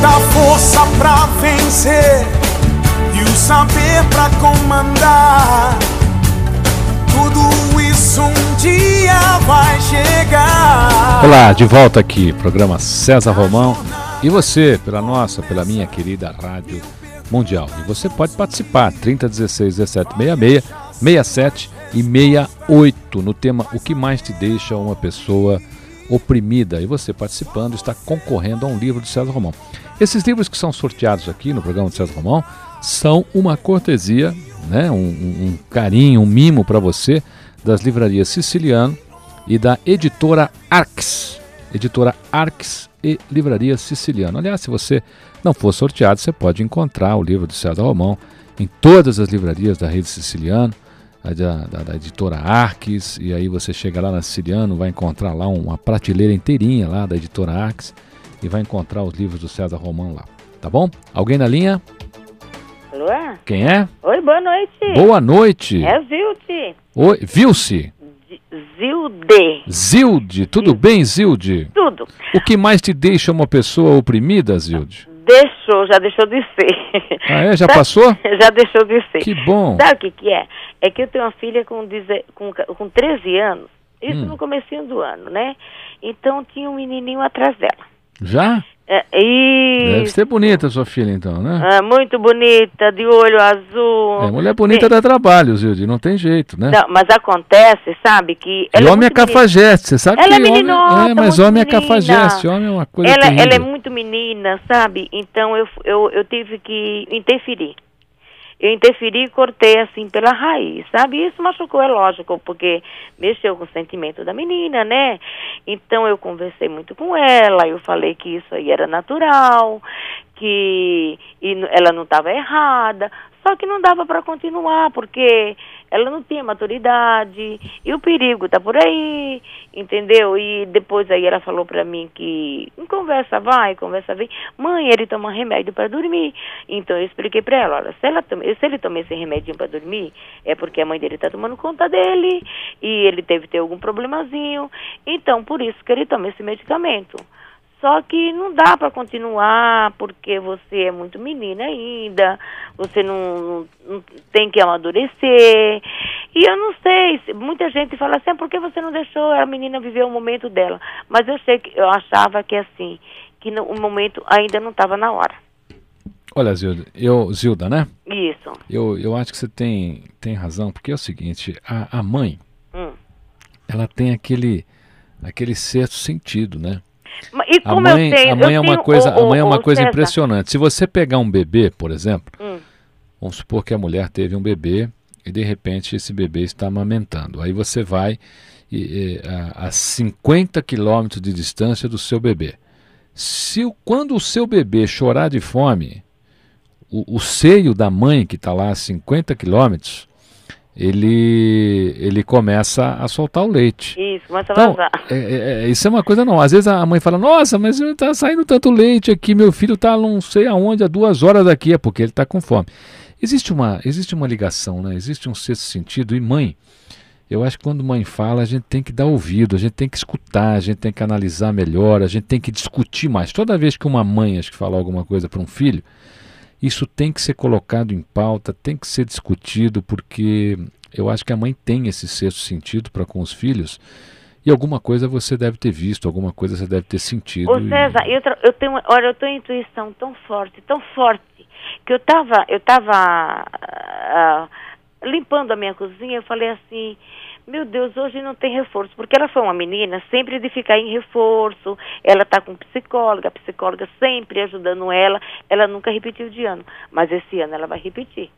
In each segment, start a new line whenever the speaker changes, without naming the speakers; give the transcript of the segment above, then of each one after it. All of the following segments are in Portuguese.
da força pra vencer e o saber pra comandar. Tudo isso um dia vai chegar.
Olá, de volta aqui, programa César Romão. E você, pela nossa, pela minha querida Rádio Mundial. E você pode participar, 3016 1766, 67 e 68, no tema O que mais te deixa uma pessoa oprimida. E você participando está concorrendo a um livro de César Romão. Esses livros que são sorteados aqui no programa de César Romão são uma cortesia, né, um, um, carinho, um mimo para você das livrarias Siciliano e da editora Arx. Editora Arx e Livraria Siciliano. Aliás, se você não for sorteado, você pode encontrar o livro de César Romão em todas as livrarias da rede Siciliano, da, da, da, editora Arques, e aí você chega lá na Siciliano, vai encontrar lá uma prateleira inteirinha lá da editora Arques e vai encontrar os livros do César Romão lá. Tá bom? Alguém na linha?
Alô?
Quem é?
Oi, boa noite.
Boa noite.
É Zilde.
Oi, Vilce.
Zilde.
Zilde, tudo
Zilde.
bem, Zilde?
Tudo.
O que mais te deixa uma pessoa oprimida, Zilde?
Deixou, já deixou de ser.
Ah, é? Já
Sabe-
passou?
Já deixou de ser.
Que bom.
Sabe o que que é? É que eu tenho uma filha com, deze- com, ca- com 13 anos, isso
Hum.
no comecinho do ano, né? Então tinha um menininho atrás dela.
Já?
É,
Deve
e
ser bonita sua filha, então, né?
ah, muito bonita, de olho azul.
É, mulher bonita dá trabalho, Zilde, não tem jeito, né?
Não, mas acontece, sabe, que...
E
ela
homem é
menina.
cafajeste, você sabe
Ela
que
é
homem...
meninota,
É, mas homem é
menina.
cafajeste, homem é uma coisa
ela,
terrível.
ela é muito menina, sabe? Então eu, eu, eu tive que interferir. Eu interferi e cortei assim pela raiz, sabe? Isso machucou, é lógico, porque mexeu com o sentimento da menina, né? Então eu conversei muito com ela, eu falei que isso aí era natural, que e ela não estava errada, só que não dava para continuar, porque ela não tinha maturidade e o perigo tá por aí, entendeu? E depois aí ela falou para mim que conversa vai, conversa vem, mãe, ele toma remédio para dormir. Então eu expliquei para ela, olha, se, ela se ele toma esse remedinho para dormir, é porque a mãe dele tá tomando conta dele e ele deve ter algum problemazinho. Então por isso que ele toma esse medicamento. Só que não dá para continuar porque você é muito menina ainda, você não, não- não tem que amadurecer. E eu não sei, se- muita gente fala assim, ah, por que você não deixou a menina viver o momento dela? Mas eu sei que eu achava que assim, que no, o momento ainda não estava na hora.
Olha, Zilda, eu, Zilda, né?
Isso.
Eu, eu acho que você tem, tem razão, porque é o seguinte, a, a mãe,
Hum.
ela tem aquele, aquele sexto sentido, né?
E
A
como
mãe,
eu tenho,
a mãe
eu
é uma coisa,
ô,
a mãe é uma coisa
César,
impressionante. Se você pegar um bebê, por exemplo,
hum,
vamos supor que a mulher teve um bebê e de repente esse bebê está amamentando. Aí você vai e, e, a, a 50 quilômetros de distância do seu bebê. Se o- quando o seu bebê chorar de fome, o, o seio da mãe que está lá a 50 quilômetros, ele, ele começa a soltar o leite.
Isso, começa a
Então,
vazar.
é, é, é, isso é uma coisa não. Às vezes a mãe fala, nossa, mas está saindo tanto leite aqui, meu filho está não sei aonde, há duas horas daqui, é porque ele está com fome. Existe uma, existe uma ligação, né? existe um sexto sentido, e mãe, eu acho que quando mãe fala, a gente tem que dar ouvido, a gente tem que escutar, a gente tem que analisar melhor, a gente tem que discutir mais. Toda vez que uma mãe acho que fala alguma coisa para um filho, isso tem que ser colocado em pauta, tem que ser discutido, porque eu acho que a mãe tem esse sexto sentido para com os filhos. E alguma coisa você deve ter visto, alguma coisa você deve ter sentido.
Ô
e-
César, eu, tra- eu tenho, olha, eu tenho intuição tão forte, tão forte, que eu tava, eu tava ah, limpando a minha cozinha, eu falei assim, meu Deus, hoje não tem reforço, porque ela foi uma menina sempre de ficar em reforço, ela tá com psicóloga, a psicóloga sempre ajudando ela, ela nunca repetiu de ano, mas esse ano ela vai repetir.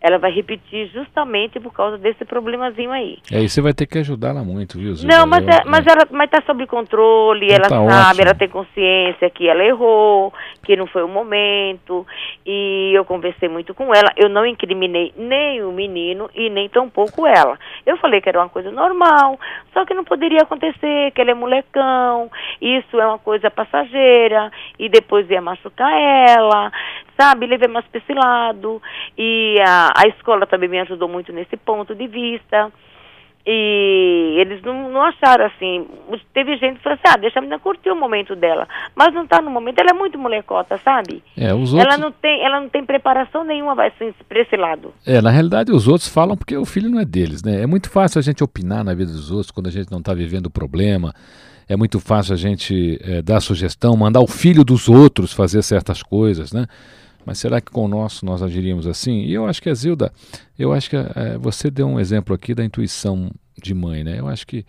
Ela vai repetir justamente por causa desse problemazinho aí.
É, e você vai ter que ajudá-la muito, viu, Zilda?
Não, mas,
Eu-
é, mas ela mas tá sob controle,
Então
ela
tá
sabe,
ótimo.
ela tem consciência que ela errou, que não foi o momento. E eu conversei muito com ela. Eu não incriminei nem o menino e nem tampouco ela. Eu falei que era uma coisa normal, só que não poderia acontecer, que ele é molecão, isso é uma coisa passageira, e depois ia machucar ela, sabe? Levei mais pra esse lado. E a, a escola também me ajudou muito nesse ponto de vista E eles não, não acharam assim. Teve gente que falou assim: ah, deixa a menina curtir o momento dela. Mas não está no momento, ela é muito molecota, sabe?
É, os outros...
Ela não tem, ela não tem preparação nenhuma assim, para esse lado.
É, na realidade os outros falam porque o filho não é deles, né? É muito fácil a gente opinar na vida dos outros quando a gente não está vivendo o problema. É muito fácil a gente é, dar sugestão, mandar o filho dos outros fazer certas coisas, né? Mas será que com o nosso nós agiríamos assim? E eu acho que a Zilda, eu acho que é, você deu um exemplo aqui da intuição de mãe, né? Eu acho que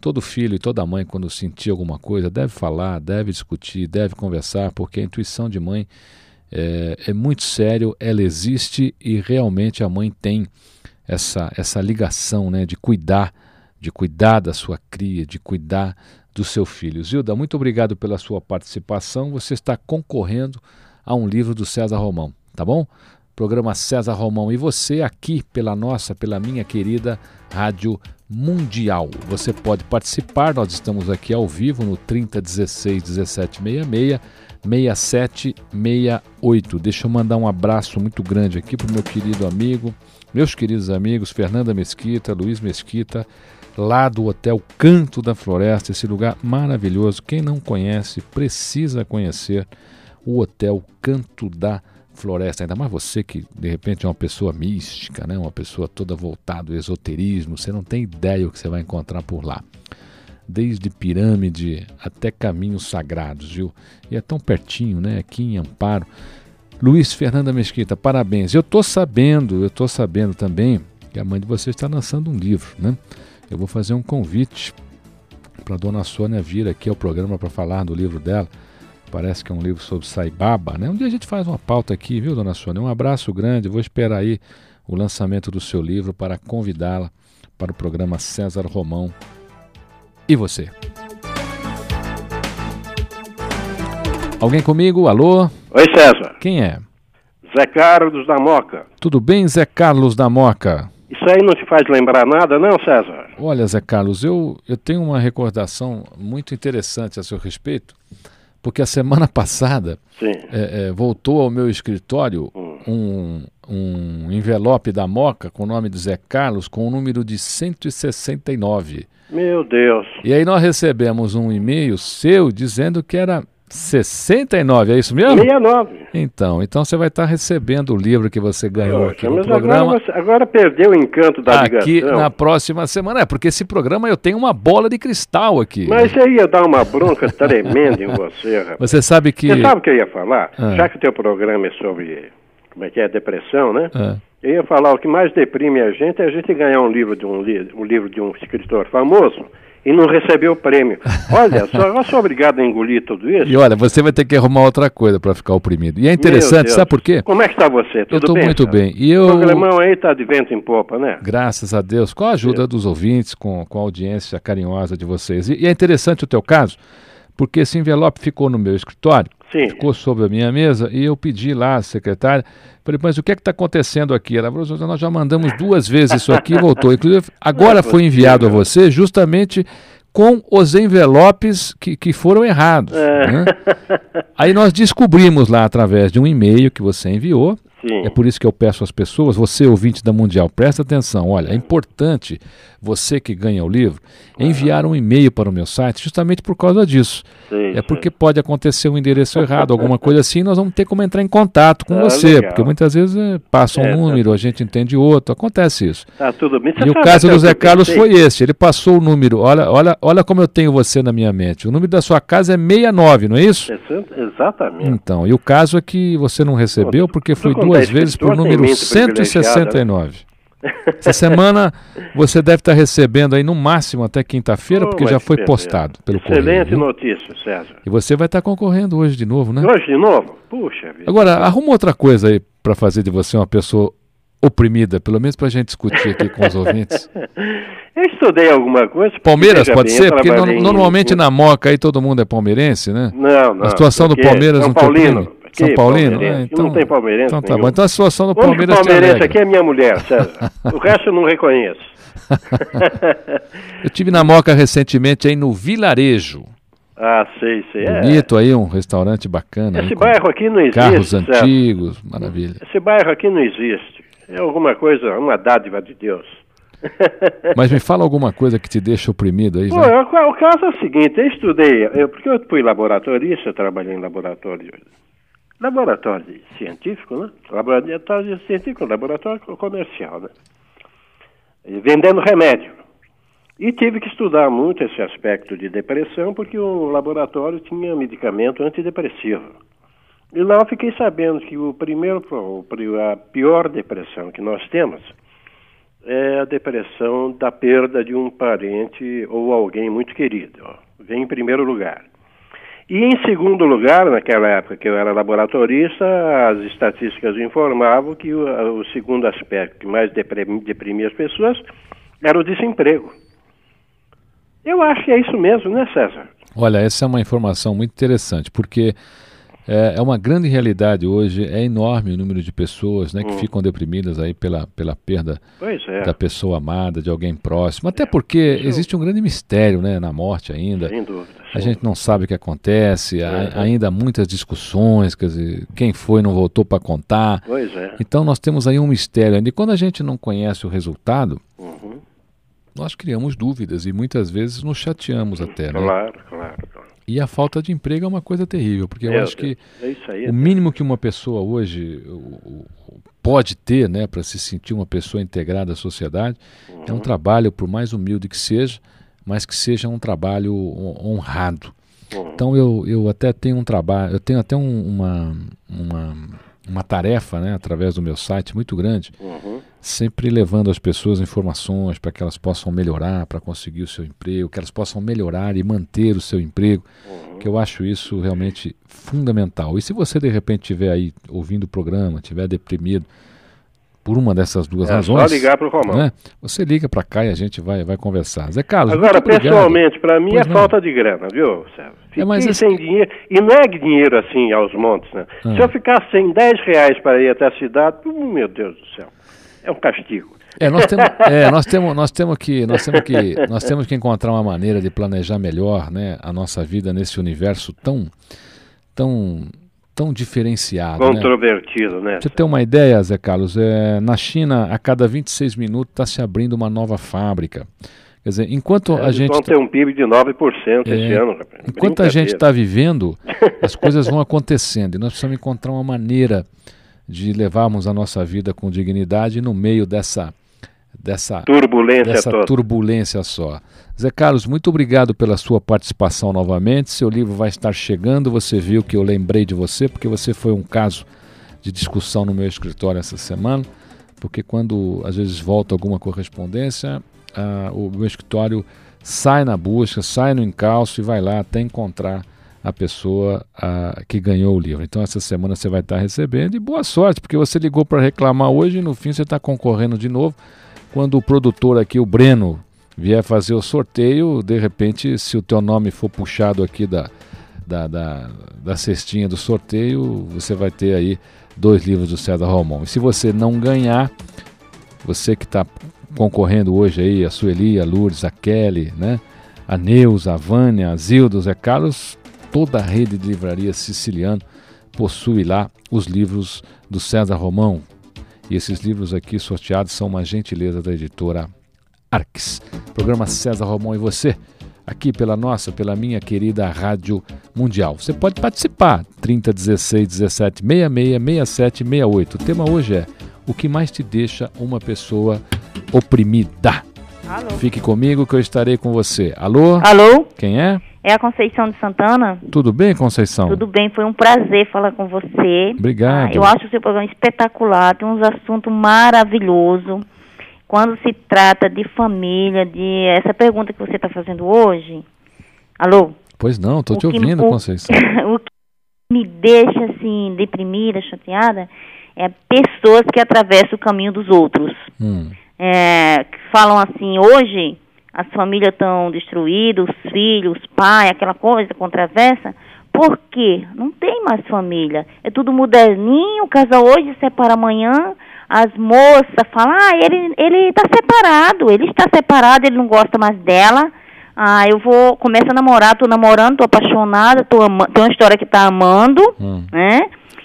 todo filho e toda mãe, quando sentir alguma coisa, deve falar, deve discutir, deve conversar, porque a intuição de mãe é, é muito sério, ela existe e realmente a mãe tem essa, essa ligação né, de cuidar, de cuidar da sua cria, de cuidar do seu filho. Zilda, muito obrigado pela sua participação. Você está concorrendo a um livro do César Romão, tá bom? Programa César Romão e você aqui pela nossa, pela minha querida Rádio Mundial. Você pode participar, nós estamos aqui ao vivo no 3016 1766 6768. Deixa eu mandar um abraço muito grande aqui para o meu querido amigo, meus queridos amigos, Fernanda Mesquita, Luiz Mesquita, lá do Hotel Canto da Floresta, esse lugar maravilhoso. Quem não conhece, precisa conhecer o Hotel Canto da Floresta. Ainda mais você que de repente é uma pessoa mística, né? uma pessoa toda voltada ao esoterismo, você não tem ideia o que você vai encontrar por lá. Desde pirâmide até caminhos sagrados, viu? E é tão pertinho, né? Aqui em Amparo. Luiz Fernanda Mesquita, parabéns. Eu estou sabendo, eu estou sabendo também que a mãe de vocês está lançando um livro, né? Eu vou fazer um convite para a dona Sônia vir aqui ao programa para falar do livro dela parece que é um livro sobre Saibaba, né? Um dia a gente faz uma pauta aqui, viu, dona Sônia? Um abraço grande, vou esperar aí o lançamento do seu livro para convidá-la para o programa César Romão. E você? Alguém comigo? Alô?
Oi, César.
Quem é?
Zé Carlos da Moca.
Tudo bem, Zé Carlos da Moca?
Isso aí não te faz lembrar nada, não, César?
Olha, Zé Carlos, eu, eu tenho uma recordação muito interessante a seu respeito porque a semana passada é, é, voltou ao meu escritório hum. um, um envelope da Moca com o nome de Zé Carlos com o número de 169.
Meu Deus.
E aí nós recebemos um e-mail seu dizendo que era 69, é isso mesmo?
69.
Então, então você vai estar recebendo o livro que você ganhou Poxa, aqui no programa.
Agora, agora, perdeu o encanto da
aqui ligação. na próxima semana. É, porque esse programa eu tenho uma bola de cristal aqui.
Mas você ia dar uma bronca tremenda em você, rapaz.
Você sabe que...
Você sabe o que eu ia falar? Ah. Já que o teu programa é sobre, como é que é, depressão, né? Ah. Eu ia falar, o que mais deprime a gente é a gente ganhar um livro de um, um livro de um escritor famoso e não recebeu o prêmio. Olha, só, eu sou obrigado a engolir tudo isso.
E olha, você vai ter que arrumar outra coisa para ficar oprimido. E é interessante, sabe por quê?
Como é que está você? Tudo
eu estou muito bem. E eu...
O programão aí está de vento em popa, né?
Graças a Deus, com a ajuda é. dos ouvintes, com, com a audiência carinhosa de vocês. E, e é interessante o teu caso, porque esse envelope ficou no meu escritório, Sim. ficou sobre a minha mesa, e eu pedi lá à secretária, falei, mas o que é está acontecendo aqui? Ela falou, nós já mandamos duas vezes isso aqui e voltou. Inclusive, agora foi enviado a você justamente com os envelopes que, que foram errados. É. Né? Aí nós descobrimos lá através de um e-mail que você enviou Sim. É por isso que eu peço às pessoas, você ouvinte da Mundial, presta atenção, olha, é importante você que ganha o livro enviar um e-mail para o meu site justamente por causa disso. Sim, é porque sim. pode acontecer um endereço errado, alguma coisa assim, nós vamos ter como entrar em contato com ah, você, legal. porque muitas vezes é, passa um é, tá número, tá... a gente entende outro, acontece isso.
Tá tudo bem.
e o caso do Zé Carlos foi esse, ele passou o número, olha, olha, olha como eu tenho você na minha mente. O número da sua casa é 69, não é isso?
Exatamente.
Então, e o caso é que você não recebeu porque foi duas duas vezes por número 169. Essa semana você deve estar recebendo aí no máximo até quinta-feira, oh, porque já foi postado pelo
Excelente correio, notícia, César.
E você vai estar concorrendo hoje de novo, né?
Hoje de novo? Puxa vida.
Agora, arruma outra coisa aí para fazer de você uma pessoa oprimida, pelo menos para a gente discutir aqui com os ouvintes.
Eu estudei alguma coisa.
Palmeiras pode bem, ser? Porque no, normalmente em... na Moca aí todo mundo é palmeirense, né?
Não, não.
A situação do Palmeiras
São
não
Paulino.
São Paulino? É,
então, não tem palmeirense
Então tá bom. Então a situação do Palmeiras...
O palmeirense aqui é minha mulher, César. o resto eu não reconheço.
eu tive na Moca recentemente aí no Vilarejo.
Ah, sei, sei.
Bonito é. aí, um restaurante bacana.
Esse aí, bairro aqui não existe.
Carros antigos, maravilha.
Esse bairro aqui não existe. É alguma coisa, uma dádiva de Deus.
Mas me fala alguma coisa que te deixa oprimido aí.
Pô, o, o, caso é o seguinte, eu estudei, eu, porque eu fui laboratorista, eu trabalhei em laboratório, laboratório científico, né? Laboratório científico, laboratório comercial, né? vendendo remédio. E tive que estudar muito esse aspecto de depressão, porque o laboratório tinha medicamento antidepressivo. E lá eu fiquei sabendo que o primeiro, a pior depressão que nós temos é a depressão da perda de um parente ou alguém muito querido. Vem em primeiro lugar. E em segundo lugar, naquela época que eu era laboratorista, as estatísticas informavam que o, o segundo aspecto que mais deprimia as pessoas era o desemprego. Eu acho que é isso mesmo, né, César?
Olha, essa é uma informação muito interessante, porque é, é, uma grande realidade hoje, é enorme o número de pessoas né, que hum. ficam deprimidas aí pela, pela perda é. da pessoa amada, de alguém próximo. Até é. porque existe um grande mistério né, na morte ainda.
Sem dúvida.
A gente não sabe o que acontece, há, é. ainda há muitas discussões, quer dizer, quem foi não voltou para contar.
Pois é.
Então nós temos aí um mistério ainda. E quando a gente não conhece o resultado, uhum. nós criamos dúvidas e muitas vezes nos chateamos até.
Né? Claro, claro, claro.
E a falta de emprego é uma coisa terrível, porque eu é, acho que é o mínimo que uma pessoa hoje pode ter, né, para se sentir uma pessoa integrada à sociedade, uhum. é um uhum. trabalho, por mais humilde que seja, mas que seja um trabalho honrado. Uhum. Então eu, eu até tenho um trabalho, eu tenho até um, uma, uma, uma tarefa, né, através do meu site muito grande, uhum. Sempre levando às pessoas informações para que elas possam melhorar, para conseguir o seu emprego, que elas possam melhorar e manter o seu emprego, uhum. que eu acho isso realmente fundamental. E se você de repente estiver aí ouvindo o programa, estiver deprimido, por uma dessas duas é, razões.
Só ligar para o Romão. Né?
Você liga para cá e a gente vai, vai conversar. Zé Carlos.
Agora, pessoalmente, para mim pois é não. falta de grana, viu, Sérgio? Fiquei é, mas sem dinheiro. E não é dinheiro assim aos montes, né? Ah. Se eu ficar sem 10 reais para ir até a cidade, meu Deus do céu, é um castigo.
É, nós temos, é, nós temos, nós temos que, nós temos que, nós temos que encontrar uma maneira de planejar melhor, né, a nossa vida nesse universo tão, tão tão diferenciado.
Né? Controvertido, né?
né? Você tem uma ideia, Zé Carlos? É, na China, a cada 26 minutos está se abrindo uma nova fábrica. Quer dizer, enquanto é, a gente.
Vão ter um PIB de 9% é, esse ano.
Enquanto a gente está vivendo, as coisas vão acontecendo. E nós precisamos encontrar uma maneira de levarmos a nossa vida com dignidade no meio dessa dessa
turbulência,
dessa toda. turbulência só. Zé Carlos, muito obrigado pela sua participação novamente. Seu livro vai estar chegando. Você viu que eu lembrei de você, porque você foi um caso de discussão no meu escritório essa semana. Porque quando às vezes volta alguma correspondência, ah, o meu escritório sai na busca, sai no encalço e vai lá até encontrar a pessoa ah, que ganhou o livro. Então essa semana você vai estar recebendo e boa sorte, porque você ligou para reclamar hoje e no fim você está concorrendo de novo quando o produtor aqui, o Breno, vier fazer o sorteio, de repente, se o teu nome for puxado aqui da, da, da, da cestinha do sorteio, você vai ter aí dois livros do César Romão. E se você não ganhar, você que está concorrendo hoje aí, a Sueli, a Lourdes, a Kelly, né? a Neuza, a Vânia, a Zilda, o Zé Carlos, toda a rede de livraria siciliano possui lá os livros do César Romão, e esses livros aqui sorteados são uma gentileza da editora Arques. Programa César Romão e você, aqui pela nossa, pela minha querida Rádio Mundial. Você pode participar, 30 16 17 66 67 68. O tema hoje é o que mais te deixa uma pessoa oprimida. Alô. Fique comigo que eu estarei com você. Alô?
Alô?
Quem é?
É a Conceição de Santana.
Tudo bem, Conceição?
Tudo bem, foi um prazer falar com você.
Obrigado.
Ah, eu acho o seu programa espetacular, tem uns assuntos maravilhosos. Quando se trata de família, de essa pergunta que você está fazendo hoje. Alô?
Pois não, estou te ouvindo,
o,
Conceição.
o que me deixa assim, deprimida, chateada, é pessoas que atravessam o caminho dos outros. Hum. É, que falam assim, hoje as famílias estão destruídas, os filhos, os pai, aquela coisa controversa. Por quê? Não tem mais família. É tudo moderninho, casa hoje, separa amanhã. As moças falam, ah, ele, ele está separado, ele está separado, ele não gosta mais dela. Ah, eu vou, começa a namorar, tô namorando, tô apaixonada, tô ama, tem uma história que tá amando, hum. né?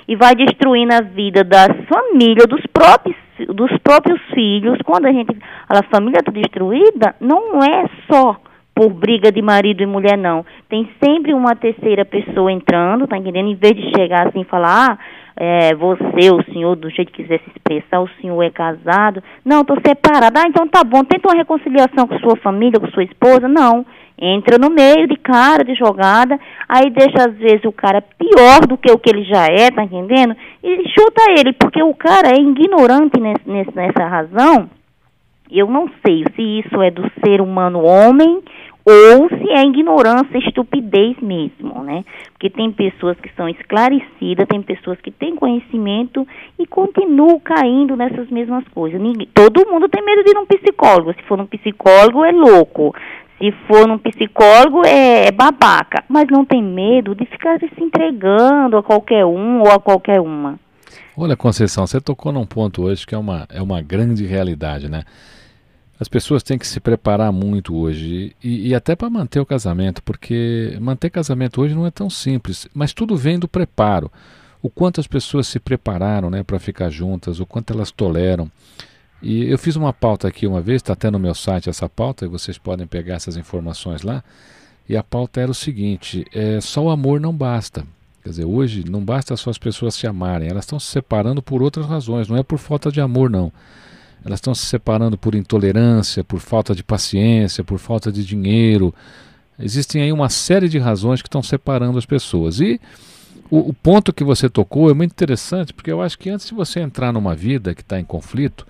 E vai destruindo a vida das famílias, dos próprios, dos próprios filhos. Quando a gente a família está destruída, não é só por briga de marido e mulher, não. Tem sempre uma terceira pessoa entrando, tá entendendo? Em vez de chegar assim e falar, ah, é, você, o senhor, do jeito que quiser se expressar, o senhor é casado. Não, estou separada. Ah, então tá bom, tenta uma reconciliação com sua família, com sua esposa. Não entra no meio de cara, de jogada, aí deixa às vezes o cara pior do que o que ele já é, tá entendendo? E chuta ele, porque o cara é ignorante nesse, nessa razão. Eu não sei se isso é do ser humano homem ou se é ignorância, estupidez mesmo, né? Porque tem pessoas que são esclarecidas, tem pessoas que têm conhecimento e continuam caindo nessas mesmas coisas. Ninguém, todo mundo tem medo de ir num psicólogo. Se for num psicólogo, é louco. Se for num psicólogo, é, é babaca. Mas não tem medo de ficar se entregando a qualquer um ou a qualquer uma.
Olha, Conceição, você tocou num ponto hoje que é uma, é uma grande realidade, né? As pessoas têm que se preparar muito hoje e, e até para manter o casamento, porque manter casamento hoje não é tão simples, mas tudo vem do preparo. O quanto as pessoas se prepararam né, para ficar juntas, o quanto elas toleram. E eu fiz uma pauta aqui uma vez, está até no meu site essa pauta, e vocês podem pegar essas informações lá. E a pauta era o seguinte: é, só o amor não basta. Quer dizer, hoje não basta só as pessoas se amarem, elas estão se separando por outras razões, não é por falta de amor, não. Elas estão se separando por intolerância, por falta de paciência, por falta de dinheiro. Existem aí uma série de razões que estão separando as pessoas. E o, o ponto que você tocou é muito interessante, porque eu acho que antes de você entrar numa vida que está em conflito,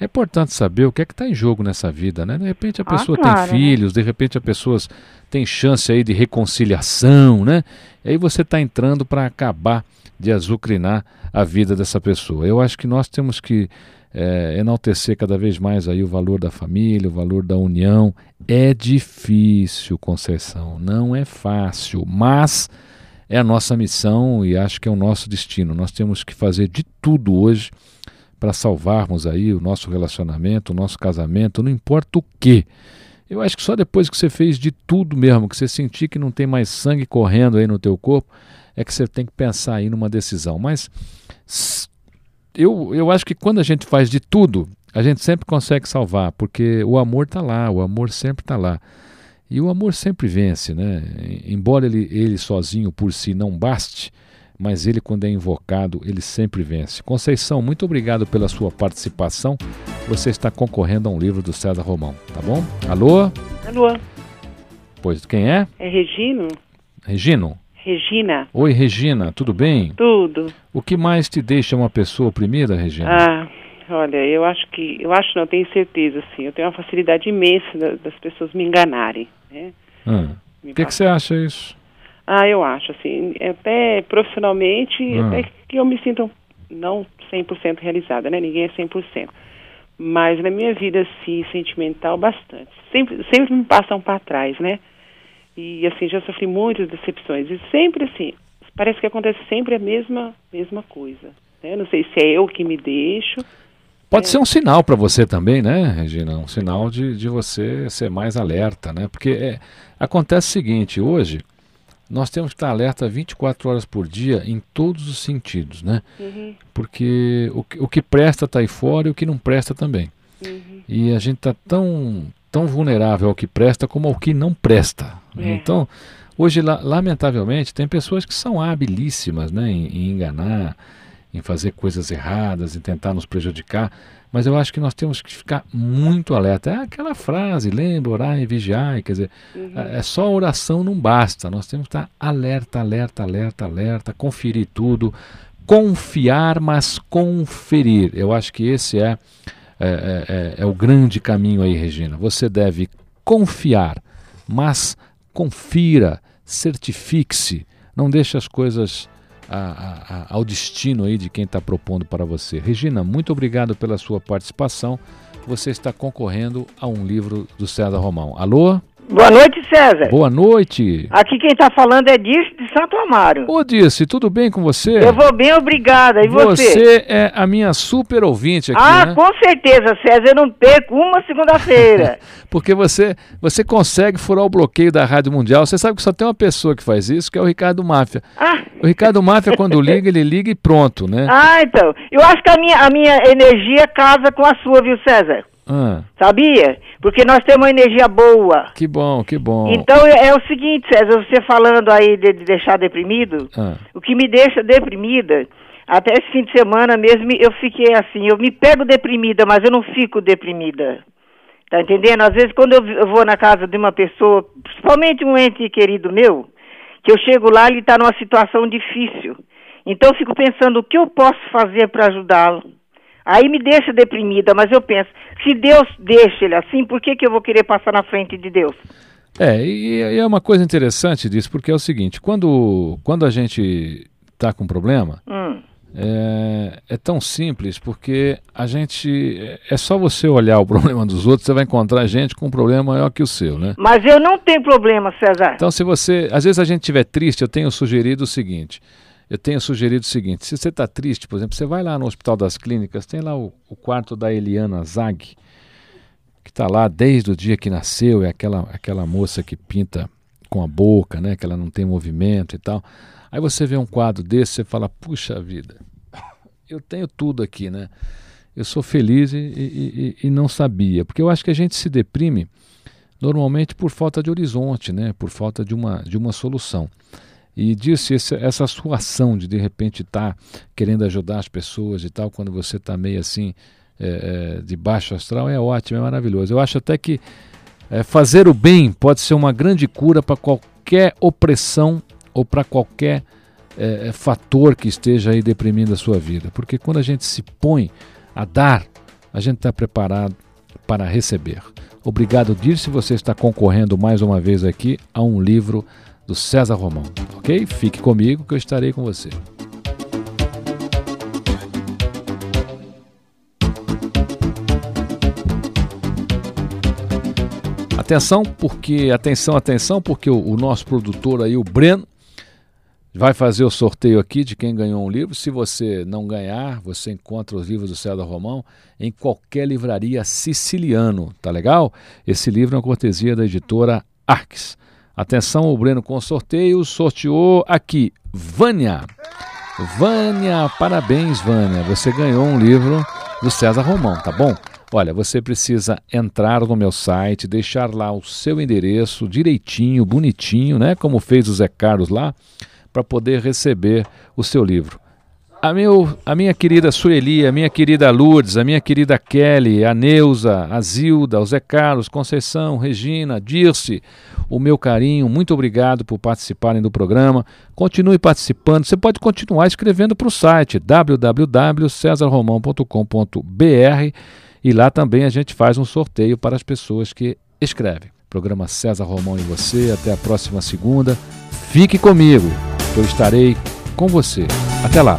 é importante saber o que é que está em jogo nessa vida, né? De repente a ah, pessoa ah, claro, tem né? filhos, de repente a pessoa tem chance aí de reconciliação, né? E aí você está entrando para acabar de azucrinar a vida dessa pessoa. Eu acho que nós temos que é, enaltecer cada vez mais aí o valor da família, o valor da união. É difícil, Conceição, não é fácil, mas é a nossa missão e acho que é o nosso destino. Nós temos que fazer de tudo hoje para salvarmos aí o nosso relacionamento, o nosso casamento, não importa o que. Eu acho que só depois que você fez de tudo mesmo, que você sentir que não tem mais sangue correndo aí no teu corpo, é que você tem que pensar aí numa decisão. Mas eu, eu acho que quando a gente faz de tudo, a gente sempre consegue salvar, porque o amor está lá, o amor sempre está lá. E o amor sempre vence, né? Embora ele, ele sozinho por si não baste, mas ele, quando é invocado, ele sempre vence. Conceição, muito obrigado pela sua participação. Você está concorrendo a um livro do César Romão, tá bom? Alô?
Alô?
Pois, quem é?
É Regino.
Regino?
Regina.
Oi, Regina, tudo bem?
Tudo.
O que mais te deixa uma pessoa oprimida, Regina?
Ah, olha, eu acho que, eu acho não, tenho certeza, sim. Eu tenho uma facilidade imensa das pessoas me enganarem, né?
Ah. O que, que você acha isso?
Ah, eu acho, assim, até profissionalmente, ah. até que eu me sinto não 100% realizada, né? Ninguém é 100%. Mas na minha vida, sim, sentimental, bastante. Sempre, sempre me passam para trás, né? E, assim, já sofri muitas decepções. E sempre, assim, parece que acontece sempre a mesma, mesma coisa. Né? Não sei se é eu que me deixo.
Pode é. ser um sinal para você também, né, Regina? Um sinal de, de você ser mais alerta, né? Porque é, acontece o seguinte, hoje nós temos que estar alerta 24 horas por dia em todos os sentidos, né? Uhum. Porque o, o que presta está aí fora e o que não presta também. Uhum. E a gente está tão, tão vulnerável ao que presta como ao que não presta. É. Então, hoje, lamentavelmente, tem pessoas que são habilíssimas né, em, em enganar, em fazer coisas erradas, em tentar nos prejudicar. Mas eu acho que nós temos que ficar muito alerta. É aquela frase, lembra, orar e vigiar. Quer dizer, uhum. é só oração não basta. Nós temos que estar alerta, alerta, alerta, alerta, conferir tudo. Confiar, mas conferir. Eu acho que esse é, é, é, é, é o grande caminho aí, Regina. Você deve confiar, mas confira, certifique-se. Não deixe as coisas a, a, ao destino aí de quem está propondo para você. Regina, muito obrigado pela sua participação. Você está concorrendo a um livro do César Romão. Alô?
Boa noite, César.
Boa noite.
Aqui quem está falando é Dirce de Santo Amaro.
Ô, Dirce, tudo bem com você?
Eu vou bem, obrigada. E você?
Você é a minha super ouvinte aqui,
Ah,
né?
com certeza, César. Eu não perco uma segunda-feira.
Porque você, você consegue furar o bloqueio da Rádio Mundial. Você sabe que só tem uma pessoa que faz isso, que é o Ricardo Máfia.
Ah.
O Ricardo Máfia, quando liga, ele liga e pronto, né?
Ah, então. Eu acho que a minha, a minha energia casa com a sua, viu, César?
Ah,
Sabia? Porque nós temos uma energia boa.
que bom, que bom.
Então é, é o seguinte, César, você falando aí de, de deixar deprimido,
Ah.
o que me deixa deprimida, até esse fim de semana mesmo eu fiquei assim, eu me pego deprimida, mas eu não fico deprimida. Tá entendendo? Às vezes quando eu, vou na casa de uma pessoa, principalmente um ente querido meu, que eu chego lá, ele está numa situação difícil. Então eu fico pensando o que eu posso fazer para ajudá-lo. Aí me deixa deprimida, mas eu penso, se Deus deixa ele assim, por que, que eu vou querer passar na frente de Deus?
É, e, e é uma coisa interessante disso, porque é o seguinte, quando, quando a gente está com problema,
Hum.
é, é tão simples, porque a gente. É, é só você olhar o problema dos outros, você vai encontrar gente com um problema maior que o seu, né?
Mas eu não tenho problema, César.
Então, se você. Às vezes a gente estiver triste, eu tenho sugerido o seguinte. Eu tenho sugerido o seguinte: se você está triste, por exemplo, você vai lá no Hospital das Clínicas, tem lá o, o quarto da Eliana Zag, que está lá desde o dia que nasceu, é aquela, aquela moça que pinta com a boca, né? Que ela não tem movimento e tal. Aí você vê um quadro desse, você fala, puxa vida, eu tenho tudo aqui, né? Eu sou feliz e, e, e, e não sabia. Porque eu acho que a gente se deprime normalmente por falta de horizonte, né? Por falta de uma, de uma solução. E disse essa, essa sua ação de de repente estar querendo ajudar as pessoas e tal, quando você está meio assim é, é, de baixo astral, é ótimo, é maravilhoso. Eu acho até que é, fazer o bem pode ser uma grande cura para qualquer opressão ou para qualquer é, é, fator que esteja aí deprimindo a sua vida. Porque quando a gente se põe a dar, a gente está preparado para receber. Obrigado, Dirce, você está concorrendo mais uma vez aqui a um livro do César Romão, ok? Fique comigo que eu estarei com você. Atenção, porque atenção, atenção, porque o, o nosso produtor aí, o Breno, vai fazer o sorteio aqui de quem ganhou um livro. Se você não ganhar, você encontra os livros do César Romão em qualquer livraria siciliano, tá legal? Esse livro é uma cortesia da editora Arques. Atenção, o Breno com sorteio sorteou aqui Vânia. Vânia, parabéns, Vânia. Você ganhou um livro do César Romão, tá bom? Olha, você precisa entrar no meu site, deixar lá o seu endereço direitinho, bonitinho, né? Como fez o Zé Carlos lá, para poder receber o seu livro. A, meu, a minha querida Sueli, a minha querida Lourdes, a minha querida Kelly, a Neuza, a Zilda, o Zé Carlos, Conceição, Regina, Dirce, o meu carinho, muito obrigado por participarem do programa. Continue participando. Você pode continuar escrevendo para o site www.cesarromão.com.br e lá também a gente faz um sorteio para as pessoas que escrevem. Programa César Romão e você. Até a próxima segunda. Fique comigo, eu estarei com você. Até lá.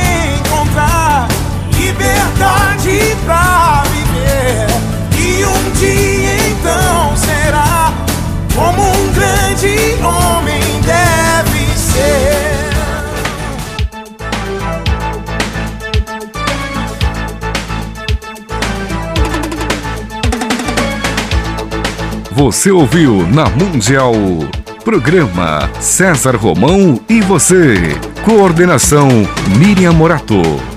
liberdade pra viver. E um dia então será como um grande homem deve ser.
Você ouviu na Mundial. Programa César Romão e você. Coordenação Miriam Morato.